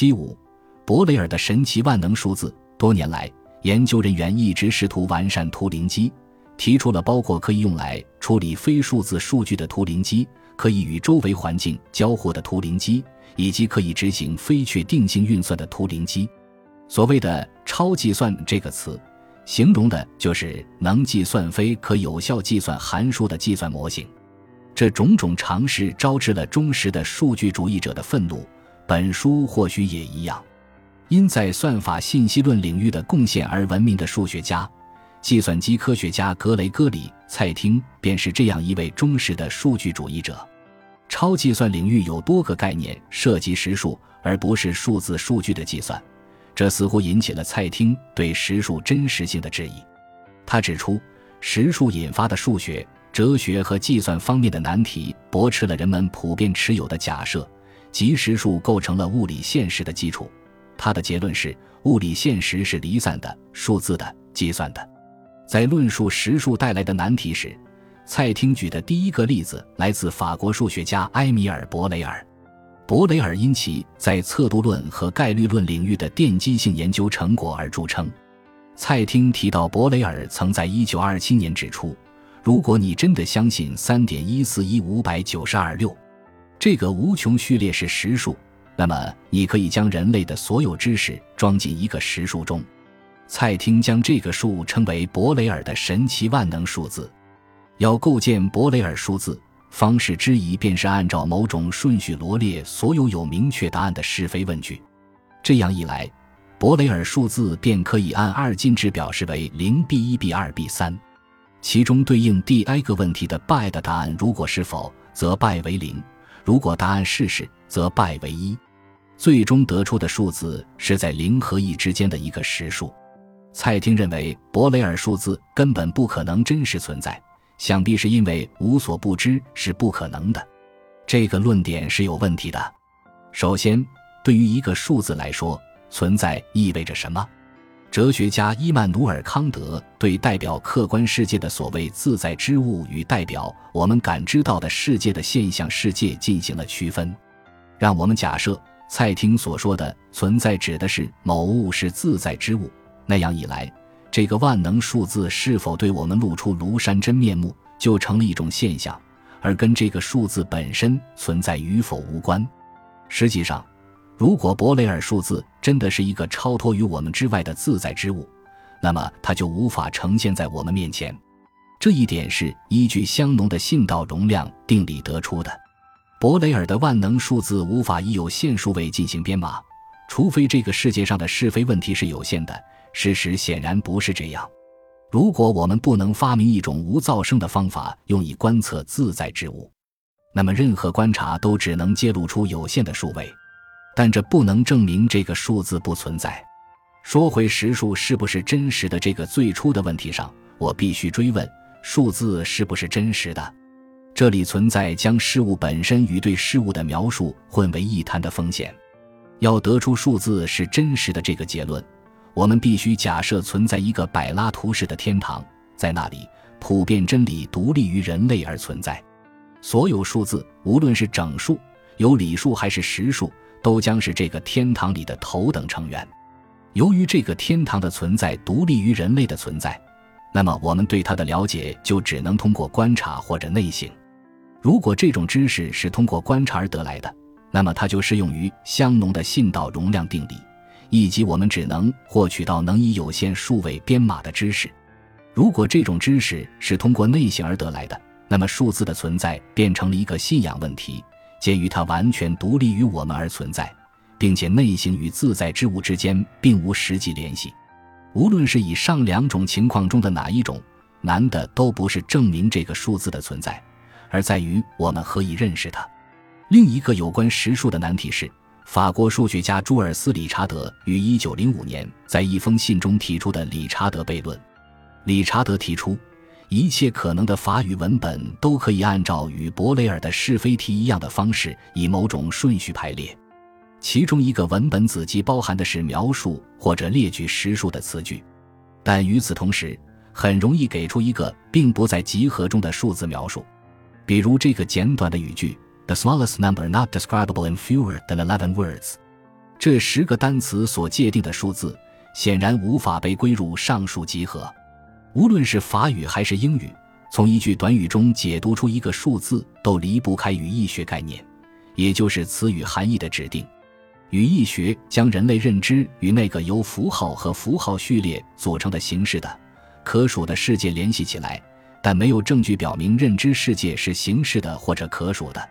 七五，伯雷尔的神奇万能数字。多年来，研究人员一直试图完善图灵机，提出了包括可以用来处理非数字数据的图灵机，可以与周围环境交互的图灵机，以及可以执行非确定性运算的图灵机。所谓的“超计算”这个词，形容的就是能计算非可有效计算函数的计算模型。这种种尝试招致了忠实的数据主义者的愤怒。本书或许也一样。因在算法信息论领域的贡献而闻名的数学家、计算机科学家格雷戈里·蔡汀便是这样一位忠实的数据主义者。超计算领域有多个概念涉及实数而不是数字数据的计算，这似乎引起了蔡汀对实数真实性的质疑。他指出，实数引发的数学、哲学和计算方面的难题驳斥了人们普遍持有的假设，即实数构成了物理现实的基础。他的结论是，物理现实是离散的、数字的、计算的。在论述实数带来的难题时，蔡汀举的第一个例子来自法国数学家埃米尔·伯雷尔。伯雷尔因其在测度论和概率论领域的奠基性研究成果而著称。蔡汀提到，伯雷尔曾在1927年指出，如果你真的相信3.1415992这个无穷序列是实数。那么，你可以将人类的所有知识装进一个实数中。蔡汀将这个数称为博雷尔的神奇万能数字。要构建博雷尔数字，方式之一便是按照某种顺序罗列所有有明确答案的是非问句。这样一来，博雷尔数字便可以按二进制表示为零 b 一 b 二 b 三，其中对应第 i 个问题的 by 的答案如果是否，则 by 为零；如果答案是是，则 by 为一。最终得出的数字是在零和一之间的一个实数。蔡汀认为伯雷尔数字根本不可能真实存在，想必是因为无所不知是不可能的。这个论点是有问题的。首先，对于一个数字来说，存在意味着什么？哲学家伊曼努尔·康德对代表客观世界的所谓自在之物与代表我们感知到的世界的现象世界进行了区分。让我们假设。蔡汀所说的存在指的是某物是自在之物，那样一来，这个万能数字是否对我们露出庐山真面目，就成了一种现象，而跟这个数字本身存在与否无关。实际上，如果伯雷尔数字真的是一个超脱于我们之外的自在之物，那么它就无法呈现在我们面前。这一点是依据香农的信道容量定理得出的。伯雷尔的万能数字无法以有限数位进行编码，除非这个世界上的是非问题是有限的。事实显然不是这样。如果我们不能发明一种无噪声的方法用以观测自在之物，那么任何观察都只能揭露出有限的数位。但这不能证明这个数字不存在。说回实数是不是真实的这个最初的问题上，我必须追问：数字是不是真实的？这里存在将事物本身与对事物的描述混为一谈的风险。要得出数字是真实的这个结论，我们必须假设存在一个柏拉图式的天堂，在那里，普遍真理独立于人类而存在。所有数字，无论是整数、有理数还是实数，都将是这个天堂里的头等成员。由于这个天堂的存在独立于人类的存在，那么我们对它的了解就只能通过观察或者内省。如果这种知识是通过观察而得来的，那么它就适用于香农的信道容量定理，以及我们只能获取到能以有限数位编码的知识。如果这种知识是通过内省而得来的，那么数字的存在变成了一个信仰问题。鉴于它完全独立于我们而存在，并且内省与自在之物之间并无实际联系，无论是以上两种情况中的哪一种，难的都不是证明这个数字的存在。而在于我们何以认识它。另一个有关实数的难题是，法国数学家朱尔斯·理查德于1905年在一封信中提出的理查德悖论。理查德提出，一切可能的法语文本都可以按照与博雷尔的是非题一样的方式，以某种顺序排列。其中一个文本子集包含的是描述或者列举实数的词句，但与此同时，很容易给出一个并不在集合中的数字描述。比如这个简短的语句：“The smallest number not describable in fewer than eleven words。”这十个单词所界定的数字，显然无法被归入上述集合。无论是法语还是英语，从一句短语中解读出一个数字，都离不开语义学概念，也就是词语含义的指定。语义学将人类认知与那个由符号和符号序列组成的形式的可数的世界联系起来，但没有证据表明认知世界是形式的或者可数的。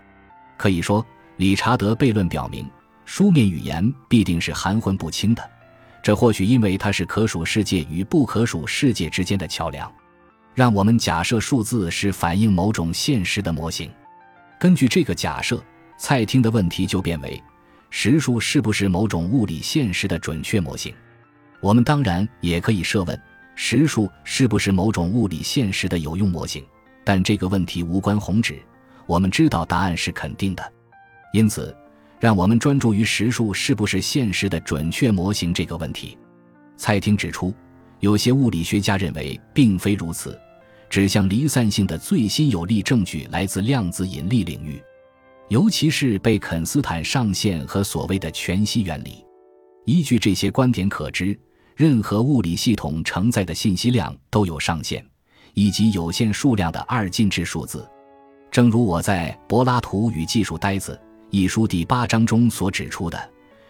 可以说，理查德悖论表明。书面语言必定是含混不清的，这或许因为它是可数世界与不可数世界之间的桥梁。让我们假设数字是反映某种现实的模型。根据这个假设，蔡听的问题就变为：实数是不是某种物理现实的准确模型？我们当然也可以设问：实数是不是某种物理现实的有用模型？但这个问题无关宏旨，我们知道答案是肯定的。因此。让我们专注于实数是不是现实的准确模型这个问题。蔡廷指出，有些物理学家认为并非如此，指向离散性的最新有力证据来自量子引力领域，尤其是贝肯斯坦上限和所谓的全息原理。依据这些观点可知，任何物理系统承载的信息量都有上限，以及有限数量的二进制数字。正如我在《柏拉图与技术呆子》。一书第八章中所指出的，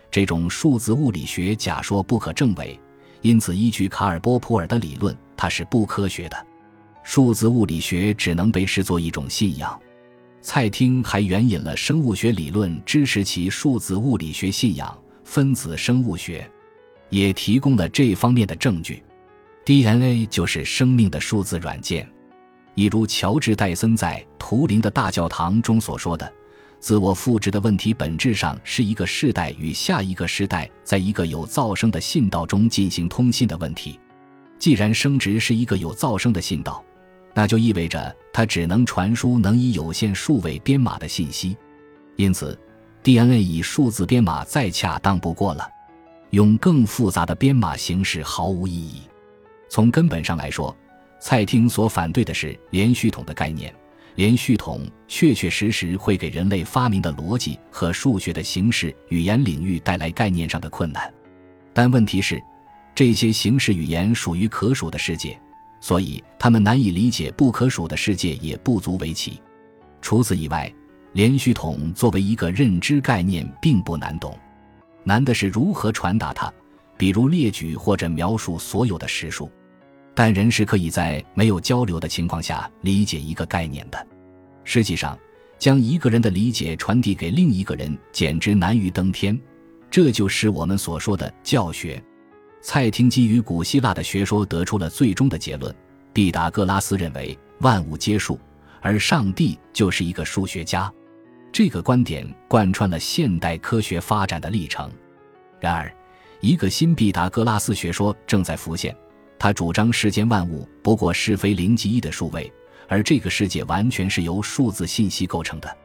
这种数字物理学假说不可证伪，因此依据卡尔波普尔的理论，它是不科学的。数字物理学只能被视作一种信仰。蔡汀还援引了生物学理论支持其数字物理学信仰，分子生物学也提供了这方面的证据。DNA 就是生命的数字软件，一如乔治戴森在图灵的大教堂中所说的。自我复制的问题本质上是一个世代与下一个时代在一个有噪声的信道中进行通信的问题。既然生殖是一个有噪声的信道，那就意味着它只能传输能以有限数位编码的信息。因此，DNA 以数字编码再恰当不过了，用更复杂的编码形式毫无意义。从根本上来说，蔡汀所反对的是连续统的概念。连续统确确实实会给人类发明的逻辑和数学的形式语言领域带来概念上的困难，但问题是，这些形式语言属于可数的世界，所以他们难以理解不可数的世界也不足为奇。除此以外，连续统作为一个认知概念并不难懂，难的是如何传达它，比如列举或者描述所有的实数。但人是可以在没有交流的情况下理解一个概念的。实际上，将一个人的理解传递给另一个人，简直难于登天。这就是我们所说的教学。蔡廷基于古希腊的学说得出了最终的结论：毕达哥拉斯认为万物皆数，而上帝就是一个数学家。这个观点贯穿了现代科学发展的历程。然而，一个新毕达哥拉斯学说正在浮现。他主张世间万物不过是非零即一的数位，而这个世界完全是由数字信息构成的。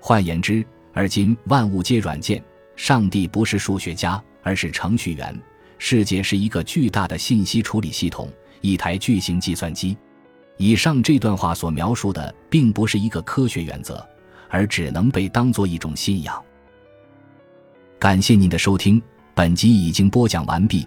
换言之，而今万物皆软件，上帝不是数学家，而是程序员。世界是一个巨大的信息处理系统，一台巨型计算机。以上这段话所描述的，并不是一个科学原则，而只能被当做一种信仰。感谢您的收听，本集已经播讲完毕。